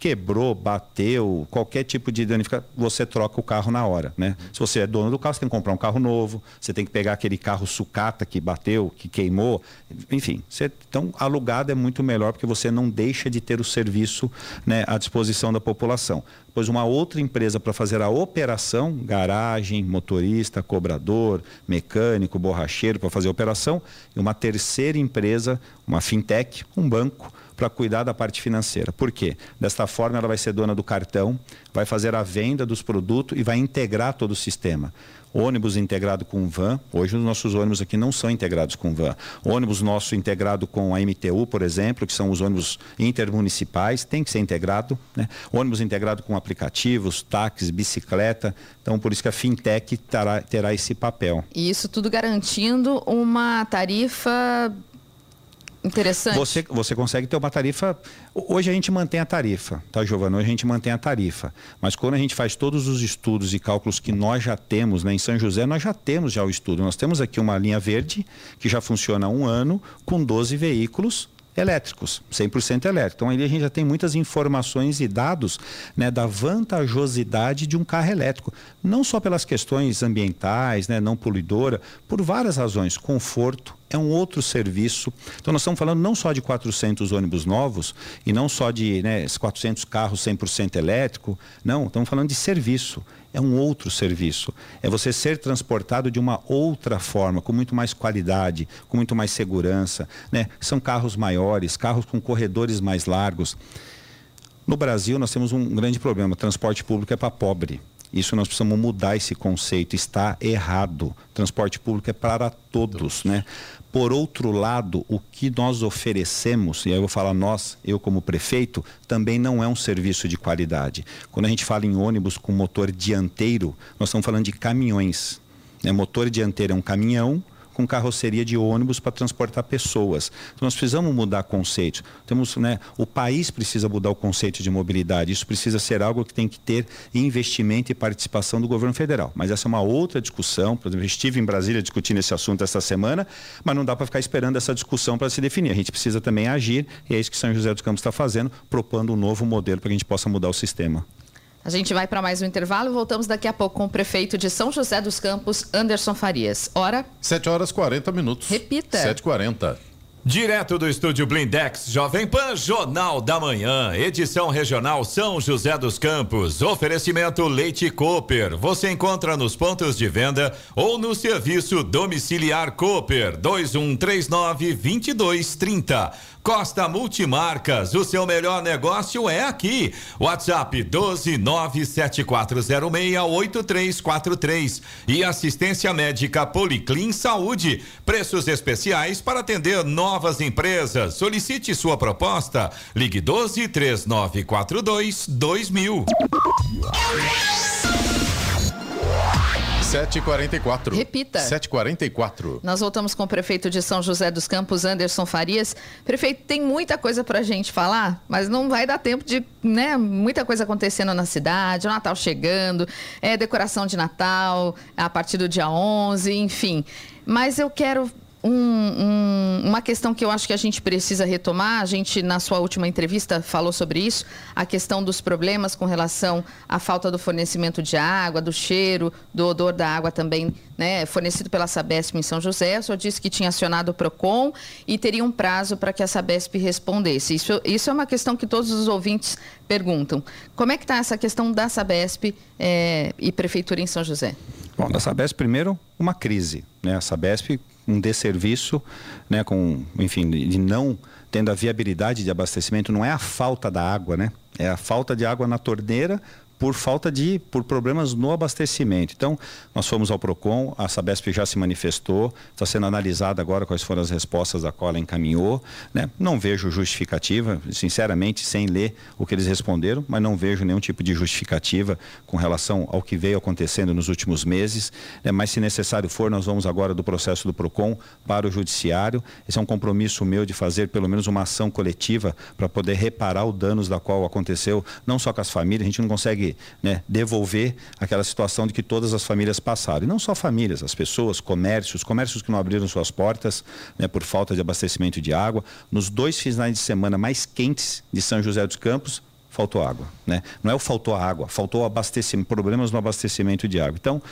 quebrou, bateu, qualquer tipo de danificação, você troca o carro na hora, né? Se você é dono do carro, você tem que comprar um carro novo, você tem que pegar aquele carro sucata que bateu, que queimou, enfim. Você, então, alugado é muito melhor porque você não deixa de ter o serviço né, à disposição da população. Depois uma outra empresa para fazer a operação, garagem, motorista, cobrador, mecânico, borracheiro para fazer a operação, e uma terceira empresa, uma fintech, um banco, para cuidar da parte financeira. Por quê? Desta forma, ela vai ser dona do cartão, vai fazer a venda dos produtos e vai integrar todo o sistema. Ônibus integrado com van, hoje os nossos ônibus aqui não são integrados com van. Ônibus nosso integrado com a MTU, por exemplo, que são os ônibus intermunicipais, tem que ser integrado. Né? Ônibus integrado com aplicativos, táxis, bicicleta. Então, por isso que a fintech terá, terá esse papel. E isso tudo garantindo uma tarifa Interessante. Você, você consegue ter uma tarifa. Hoje a gente mantém a tarifa, tá, Giovana? Hoje a gente mantém a tarifa. Mas quando a gente faz todos os estudos e cálculos que nós já temos, né, em São José, nós já temos já o estudo. Nós temos aqui uma linha verde que já funciona há um ano com 12 veículos elétricos, 100% elétrico. Então ali a gente já tem muitas informações e dados né, da vantajosidade de um carro elétrico, não só pelas questões ambientais, né, não poluidora, por várias razões, conforto, é um outro serviço. Então nós estamos falando não só de 400 ônibus novos e não só de né, 400 carros 100% elétrico, não, estamos falando de serviço é um outro serviço. É você ser transportado de uma outra forma, com muito mais qualidade, com muito mais segurança. Né? São carros maiores, carros com corredores mais largos. No Brasil, nós temos um grande problema: transporte público é para pobre. Isso nós precisamos mudar esse conceito, está errado. Transporte público é para todos, né? Por outro lado, o que nós oferecemos, e aí eu vou falar nós, eu como prefeito, também não é um serviço de qualidade. Quando a gente fala em ônibus com motor dianteiro, nós estamos falando de caminhões. Né? Motor dianteiro é um caminhão, com carroceria de ônibus para transportar pessoas. Então nós precisamos mudar conceitos. Temos, né, o país precisa mudar o conceito de mobilidade. Isso precisa ser algo que tem que ter investimento e participação do governo federal. Mas essa é uma outra discussão. Por exemplo, estive em Brasília discutindo esse assunto essa semana, mas não dá para ficar esperando essa discussão para se definir. A gente precisa também agir e é isso que São José dos Campos está fazendo, propondo um novo modelo para que a gente possa mudar o sistema. A gente vai para mais um intervalo e voltamos daqui a pouco com o prefeito de São José dos Campos, Anderson Farias. Hora? 7 horas 40 minutos. Repita. 7h40. Direto do estúdio Blindex, Jovem Pan, Jornal da Manhã, edição regional São José dos Campos. Oferecimento Leite Cooper. Você encontra nos pontos de venda ou no serviço domiciliar Cooper 2139 2230. Costa Multimarcas, o seu melhor negócio é aqui. WhatsApp 12974068343 e assistência médica Policlin Saúde. Preços especiais para atender novas empresas. Solicite sua proposta. Ligue 12 3942 2000. 7h44. Repita. 7h44. Nós voltamos com o prefeito de São José dos Campos, Anderson Farias. Prefeito, tem muita coisa para a gente falar, mas não vai dar tempo de, né, muita coisa acontecendo na cidade, o Natal chegando, é, decoração de Natal a partir do dia 11, enfim. Mas eu quero um, um, uma questão que eu acho que a gente precisa retomar, a gente, na sua última entrevista, falou sobre isso, a questão dos problemas com relação à falta do fornecimento de água, do cheiro, do odor da água também, né, fornecido pela Sabesp em São José. Senhor disse que tinha acionado o PROCON e teria um prazo para que a Sabesp respondesse. Isso, isso é uma questão que todos os ouvintes perguntam. Como é que está essa questão da Sabesp é, e Prefeitura em São José? Bom, da Sabesp, primeiro, uma crise. Né? A Sabesp um desserviço, né, com, enfim, de não tendo a viabilidade de abastecimento, não é a falta da água, né? É a falta de água na torneira por falta de, por problemas no abastecimento. Então, nós fomos ao PROCON, a Sabesp já se manifestou, está sendo analisada agora quais foram as respostas a qual ela encaminhou. Né? Não vejo justificativa, sinceramente, sem ler o que eles responderam, mas não vejo nenhum tipo de justificativa com relação ao que veio acontecendo nos últimos meses. Né? Mas, se necessário for, nós vamos agora do processo do PROCON para o Judiciário. Esse é um compromisso meu de fazer pelo menos uma ação coletiva para poder reparar o danos da qual aconteceu, não só com as famílias, a gente não consegue né, devolver aquela situação de que todas as famílias passaram. E não só famílias, as pessoas, comércios, comércios que não abriram suas portas né, por falta de abastecimento de água. Nos dois finais de semana mais quentes de São José dos Campos, faltou água. Né? Não é o faltou água, faltou abastecimento, problemas no abastecimento de água. Então,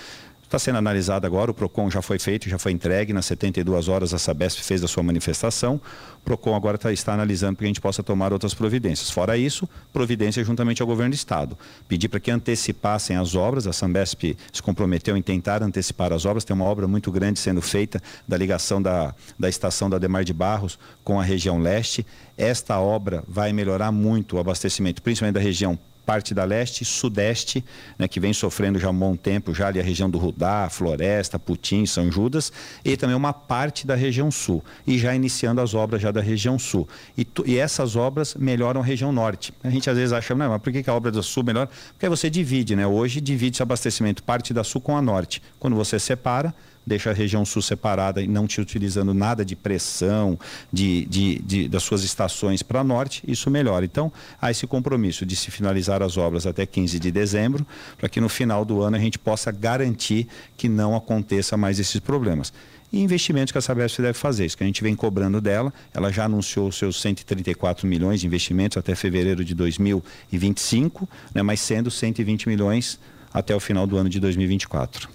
Está sendo analisado agora, o PROCON já foi feito, já foi entregue, nas 72 horas a Sabesp fez a sua manifestação. O PROCON agora tá, está analisando para que a gente possa tomar outras providências. Fora isso, providência juntamente ao governo do Estado. Pedir para que antecipassem as obras, a Sabesp se comprometeu em tentar antecipar as obras, tem uma obra muito grande sendo feita da ligação da, da estação da Demar de Barros com a região leste. Esta obra vai melhorar muito o abastecimento, principalmente da região parte da leste sudeste, né, que vem sofrendo já há um bom tempo, já ali a região do Rudá, Floresta, Putim, São Judas, e também uma parte da região sul, e já iniciando as obras já da região sul. E, tu, e essas obras melhoram a região norte. A gente às vezes acha, não, mas por que, que a obra do sul melhora? Porque você divide, né? Hoje divide-se abastecimento parte da sul com a norte. Quando você separa, deixa a região sul separada e não te utilizando nada de pressão de, de, de das suas estações para norte, isso melhora. Então, há esse compromisso de se finalizar as obras até 15 de dezembro, para que no final do ano a gente possa garantir que não aconteça mais esses problemas e investimentos que a Sabesp deve fazer. Isso que a gente vem cobrando dela. Ela já anunciou seus 134 milhões de investimentos até fevereiro de 2025, né, mas sendo 120 milhões até o final do ano de 2024.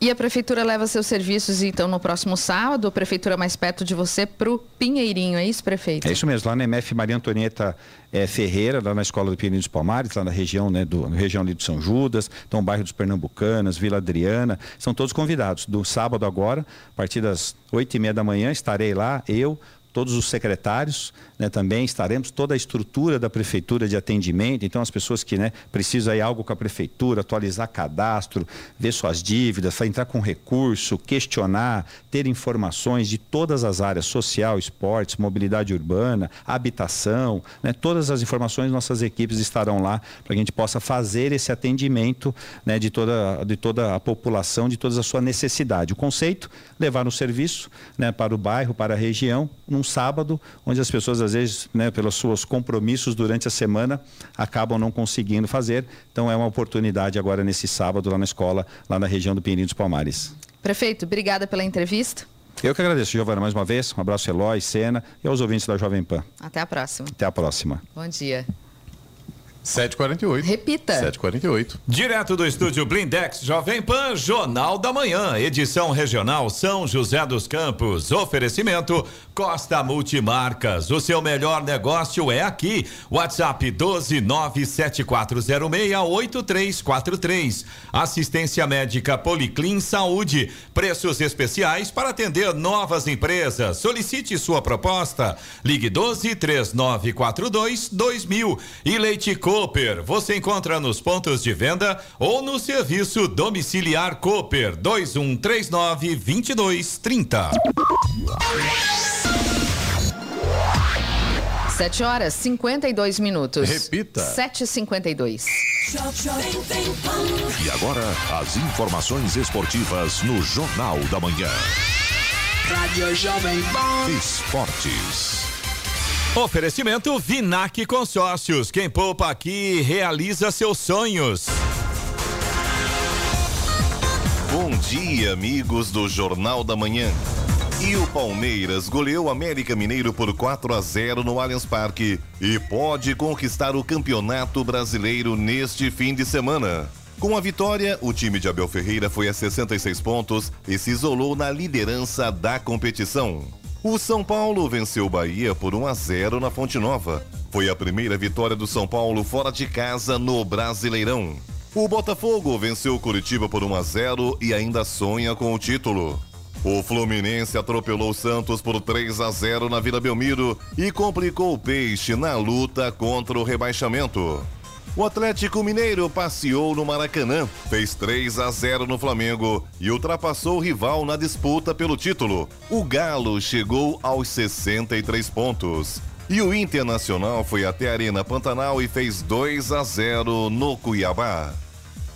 E a prefeitura leva seus serviços, então, no próximo sábado, a prefeitura mais perto de você, para o Pinheirinho, é isso, prefeito? É isso mesmo, lá na MF Maria Antonieta é, Ferreira, lá na Escola do Pinheirinho dos Palmares, lá na região, né, do, região ali do São Judas, então bairro dos Pernambucanas, Vila Adriana, são todos convidados. Do sábado agora, a partir das oito e meia da manhã, estarei lá, eu, todos os secretários né, também estaremos, toda a estrutura da prefeitura de atendimento, então as pessoas que né, precisam aí algo com a prefeitura, atualizar cadastro, ver suas dívidas, entrar com recurso, questionar, ter informações de todas as áreas, social, esportes, mobilidade urbana, habitação, né, todas as informações nossas equipes estarão lá para que a gente possa fazer esse atendimento né, de, toda, de toda a população, de toda a sua necessidade. O conceito, levar no serviço né, para o bairro, para a região, num sábado, onde as pessoas às vezes, né, pelos seus compromissos durante a semana, acabam não conseguindo fazer. Então é uma oportunidade agora nesse sábado lá na escola, lá na região do Pinheirinho dos Palmares. Prefeito, obrigada pela entrevista. Eu que agradeço, Giovana, mais uma vez. Um abraço, Eloy, Sena e aos ouvintes da Jovem Pan. Até a próxima. Até a próxima. Bom dia. 7h48. Repita. 7h48. Direto do estúdio Blindex Jovem Pan, Jornal da Manhã, edição regional São José dos Campos. Oferecimento Costa Multimarcas. O seu melhor negócio é aqui. WhatsApp 12974068343. Assistência médica Policlin Saúde. Preços especiais para atender novas empresas. Solicite sua proposta. Ligue 12 3942 2000. E Leite Cooper. Você encontra nos pontos de venda ou no serviço domiciliar Cooper 2139 2230. 7 horas 52 minutos. Repita. 7h52. E agora, as informações esportivas no Jornal da Manhã. Rádio Jovem Pan. Esportes. Oferecimento Vinac Consórcios. Quem poupa aqui realiza seus sonhos. Bom dia, amigos do Jornal da Manhã. E o Palmeiras goleou o América Mineiro por 4 a 0 no Allianz Parque e pode conquistar o Campeonato Brasileiro neste fim de semana. Com a vitória, o time de Abel Ferreira foi a 66 pontos e se isolou na liderança da competição. O São Paulo venceu o Bahia por 1 a 0 na Fonte Nova. Foi a primeira vitória do São Paulo fora de casa no Brasileirão. O Botafogo venceu o Curitiba por 1 a 0 e ainda sonha com o título. O Fluminense atropelou o Santos por 3 a 0 na Vila Belmiro e complicou o Peixe na luta contra o rebaixamento. O Atlético Mineiro passeou no Maracanã, fez 3 a 0 no Flamengo e ultrapassou o rival na disputa pelo título. O Galo chegou aos 63 pontos. E o Internacional foi até a Arena Pantanal e fez 2 a 0 no Cuiabá.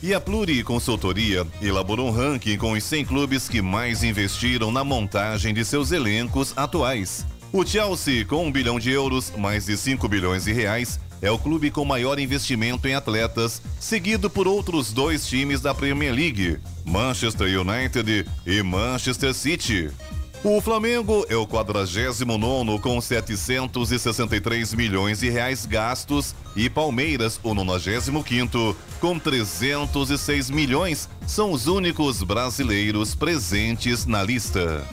E a Pluri Consultoria elaborou um ranking com os 100 clubes que mais investiram na montagem de seus elencos atuais. O Chelsea, com 1 bilhão de euros, mais de 5 bilhões de reais, é o clube com maior investimento em atletas, seguido por outros dois times da Premier League, Manchester United e Manchester City. O Flamengo é o 49 com 763 milhões de reais gastos e Palmeiras, o 95 com 306 milhões, são os únicos brasileiros presentes na lista.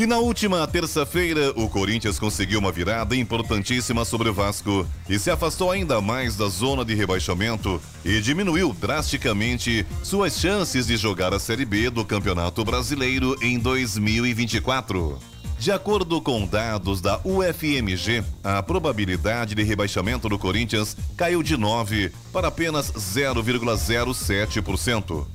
E na última terça-feira, o Corinthians conseguiu uma virada importantíssima sobre o Vasco e se afastou ainda mais da zona de rebaixamento e diminuiu drasticamente suas chances de jogar a Série B do Campeonato Brasileiro em 2024. De acordo com dados da UFMG, a probabilidade de rebaixamento do Corinthians caiu de 9 para apenas 0,07%.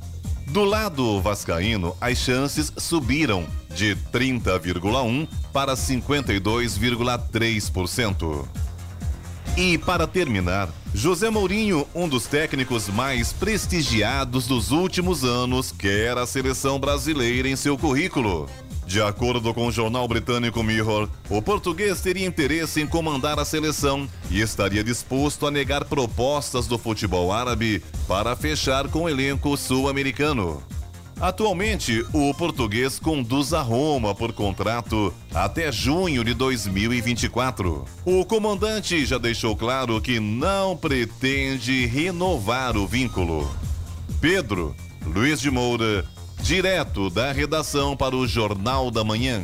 Do lado vascaíno, as chances subiram de 30,1 para 52,3%. E para terminar, José Mourinho, um dos técnicos mais prestigiados dos últimos anos, quer a seleção brasileira em seu currículo. De acordo com o jornal britânico Mirror, o português teria interesse em comandar a seleção e estaria disposto a negar propostas do futebol árabe para fechar com o elenco sul-americano. Atualmente, o português conduz a Roma por contrato até junho de 2024. O comandante já deixou claro que não pretende renovar o vínculo. Pedro Luiz de Moura, direto da redação para o Jornal da Manhã.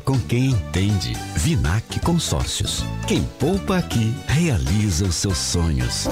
com quem entende. Vinac Consórcios. Quem poupa aqui realiza os seus sonhos.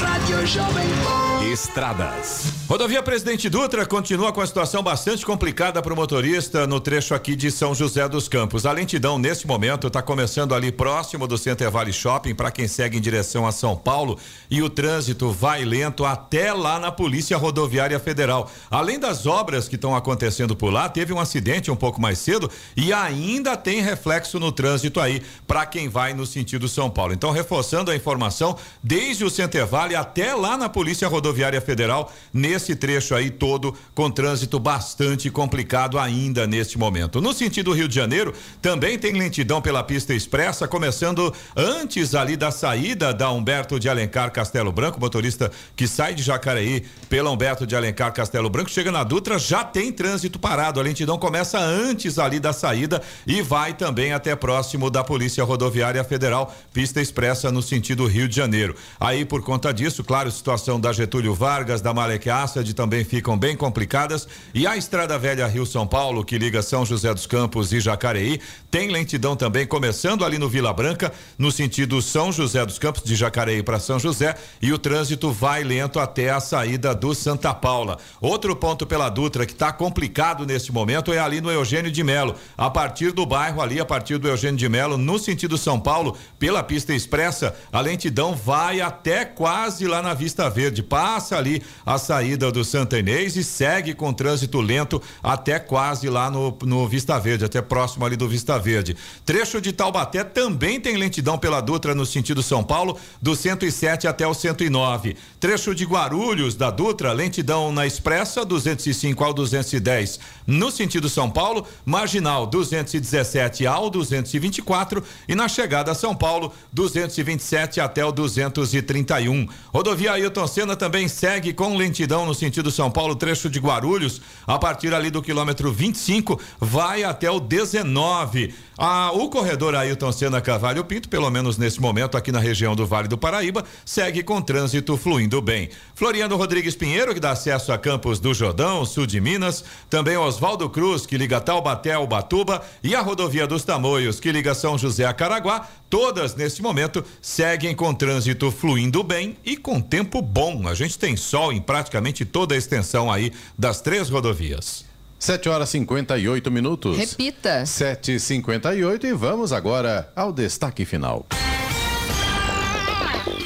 Rádio Jovem Pan. Estradas. Rodovia Presidente Dutra continua com a situação bastante complicada para o motorista no trecho aqui de São José dos Campos. A lentidão nesse momento está começando ali próximo do Center Valley Shopping para quem segue em direção a São Paulo e o trânsito vai lento até lá na Polícia Rodoviária Federal. Além das obras que estão acontecendo por lá, teve um acidente um pouco mais cedo e ainda tem reflexo no trânsito aí para quem vai no sentido São Paulo. Então, reforçando a informação, desde o Center Valley até lá na Polícia Rodoviária Federal, nesse trecho aí todo com trânsito bastante complicado ainda neste momento. No sentido Rio de Janeiro, também tem lentidão pela pista expressa, começando antes ali da saída da Humberto de Alencar Castelo Branco, motorista que sai de Jacareí pela Humberto de Alencar Castelo Branco, chega na Dutra, já tem trânsito parado. A lentidão começa antes ali da saída e vai também até próximo da Polícia Rodoviária Federal, pista expressa no sentido Rio de Janeiro. Aí por conta disso, claro, situação da Getúlio Vargas, da Malek Assad também ficam bem complicadas. E a Estrada Velha Rio São Paulo, que liga São José dos Campos e Jacareí, tem lentidão também começando ali no Vila Branca, no sentido São José dos Campos de Jacareí para São José e o trânsito vai lento até a saída do Santa Paula. Outro ponto pela Dutra que está complicado neste momento é ali no Eugênio de Melo, a partir do bairro ali, a partir do Eugênio de Melo, no sentido São Paulo, pela pista expressa, a lentidão vai até quase lá na Vista Verde, passa ali a saída do Santa Inês e segue com trânsito lento até quase lá no, no Vista Verde, até próximo ali do Vista Verde. Trecho de Taubaté também tem lentidão pela Dutra no sentido São Paulo, do 107 até o 109. Trecho de Guarulhos da Dutra, lentidão na Expressa, 205 ao 210. No sentido São Paulo, marginal 217 ao 224 e na chegada a São Paulo, 227 até o 231. Rodovia Ailton Senna também segue com lentidão no sentido São Paulo, trecho de Guarulhos, a partir ali do quilômetro 25, vai até o 19. Ah, o corredor Ailton Senna Cavalho Pinto, pelo menos nesse momento aqui na região do Vale do Paraíba, segue com trânsito fluindo bem. Floriano Rodrigues Pinheiro, que dá acesso a Campos do Jordão, sul de Minas, também Oswaldo Cruz, que liga Taubaté ao Batuba, e a rodovia dos Tamoios, que liga São José a Caraguá, todas nesse momento seguem com trânsito fluindo bem e com tempo bom. A gente tem sol em praticamente toda a extensão aí das três rodovias. 7 horas 58 minutos. Repita. 7h58 e vamos agora ao destaque final.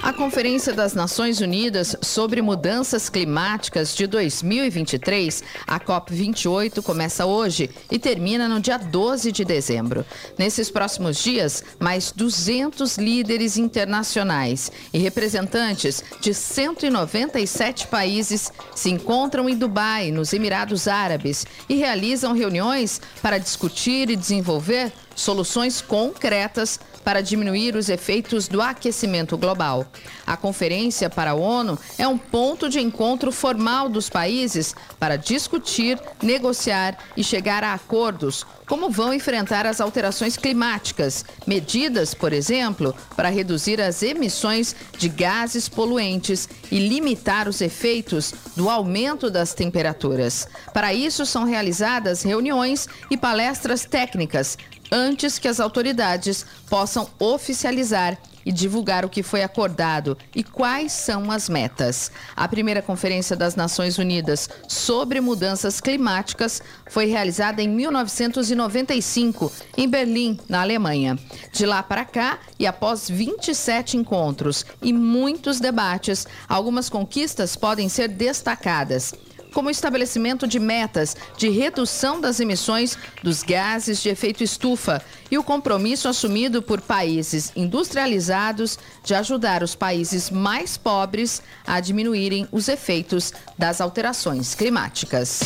A Conferência das Nações Unidas sobre Mudanças Climáticas de 2023, a COP28, começa hoje e termina no dia 12 de dezembro. Nesses próximos dias, mais 200 líderes internacionais e representantes de 197 países se encontram em Dubai, nos Emirados Árabes, e realizam reuniões para discutir e desenvolver soluções concretas para diminuir os efeitos do aquecimento global. A Conferência para a ONU é um ponto de encontro formal dos países para discutir, negociar e chegar a acordos como vão enfrentar as alterações climáticas, medidas, por exemplo, para reduzir as emissões de gases poluentes e limitar os efeitos do aumento das temperaturas. Para isso, são realizadas reuniões e palestras técnicas antes que as autoridades possam oficializar e divulgar o que foi acordado e quais são as metas. A primeira Conferência das Nações Unidas sobre Mudanças Climáticas foi realizada em 1995, em Berlim, na Alemanha. De lá para cá, e após 27 encontros e muitos debates, algumas conquistas podem ser destacadas como o estabelecimento de metas de redução das emissões dos gases de efeito estufa e o compromisso assumido por países industrializados de ajudar os países mais pobres a diminuírem os efeitos das alterações climáticas.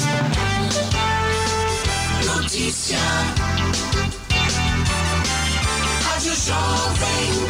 notícia. Rádio Jovem.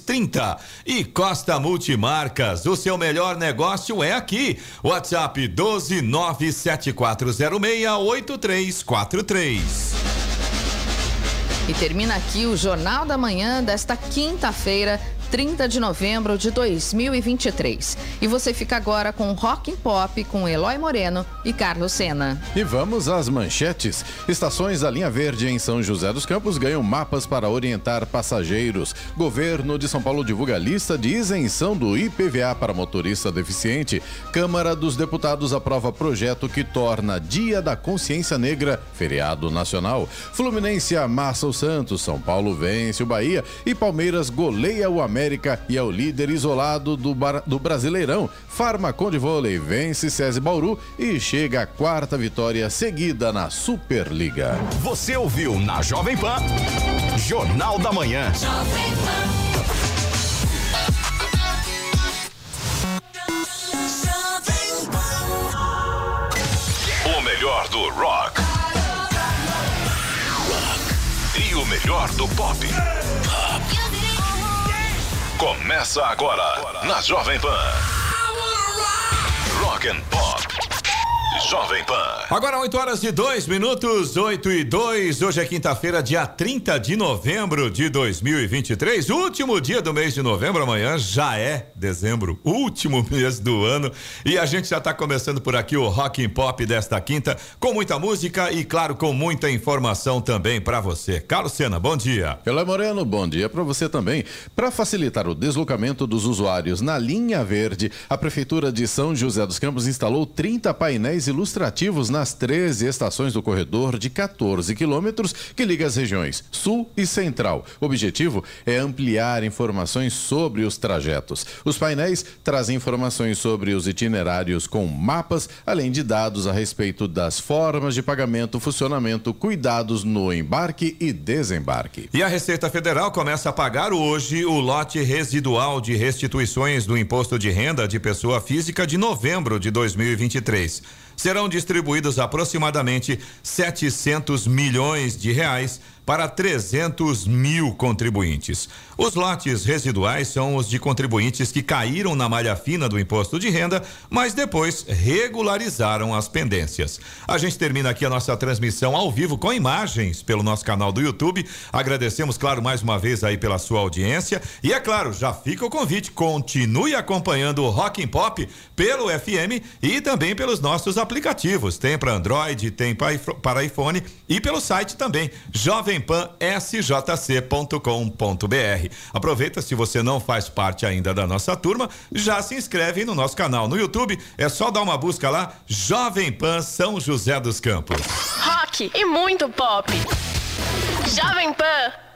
2230. E Costa Multimarcas, o seu melhor negócio é aqui. WhatsApp 12974068343. E termina aqui o Jornal da Manhã desta quinta-feira, 30 de novembro de 2023. E você fica agora com Rock and Pop com Eloy Moreno e Carlos Sena. E vamos às manchetes. Estações da linha verde em São José dos Campos ganham mapas para orientar passageiros. Governo de São Paulo divulga lista de isenção do IPVA para motorista deficiente. Câmara dos Deputados aprova projeto que torna Dia da Consciência Negra feriado nacional. Fluminense amassa o Santos, São Paulo vence o Bahia e Palmeiras goleia o América e é o líder isolado do, Bar- do Brasileirão. Farmacon de vôlei vence César Bauru e chega à quarta vitória seguida na Superliga. Você ouviu na Jovem Pan. Jornal da Manhã. O melhor do rock. E o melhor do pop. Começa agora na Jovem Pan. Rock and Pop. Jovem Pan. Agora 8 horas e 2 minutos, 8 e 2. Hoje é quinta-feira, dia 30 de novembro de 2023. Último dia do mês de novembro. Amanhã já é dezembro, último mês do ano. E a gente já está começando por aqui o Rock and Pop desta quinta, com muita música e, claro, com muita informação também para você. Carlos Sena, bom dia. Eloy Moreno, bom dia para você também. Para facilitar o deslocamento dos usuários na linha verde, a Prefeitura de São José dos Campos instalou 30 painéis ilustrativos nas 13 estações do corredor de 14 quilômetros que liga as regiões Sul e Central. O objetivo é ampliar informações sobre os trajetos. Os painéis trazem informações sobre os itinerários com mapas, além de dados a respeito das formas de pagamento, funcionamento, cuidados no embarque e desembarque. E a Receita Federal começa a pagar hoje o lote residual de restituições do imposto de renda de pessoa física de novembro de 2023. Serão distribuídos aproximadamente 700 milhões de reais para 300 mil contribuintes. Os lotes residuais são os de contribuintes que caíram na malha fina do imposto de renda, mas depois regularizaram as pendências. A gente termina aqui a nossa transmissão ao vivo com imagens pelo nosso canal do YouTube. Agradecemos, claro, mais uma vez aí pela sua audiência. E é claro, já fica o convite, continue acompanhando o Rock and Pop pelo FM e também pelos nossos aplicativos. Tem para Android, tem para iPhone e pelo site também, jovempan.sjc.com.br. Aproveita, se você não faz parte ainda da nossa turma, já se inscreve no nosso canal no YouTube. É só dar uma busca lá, Jovem Pan São José dos Campos. Rock e muito pop. Jovem Pan.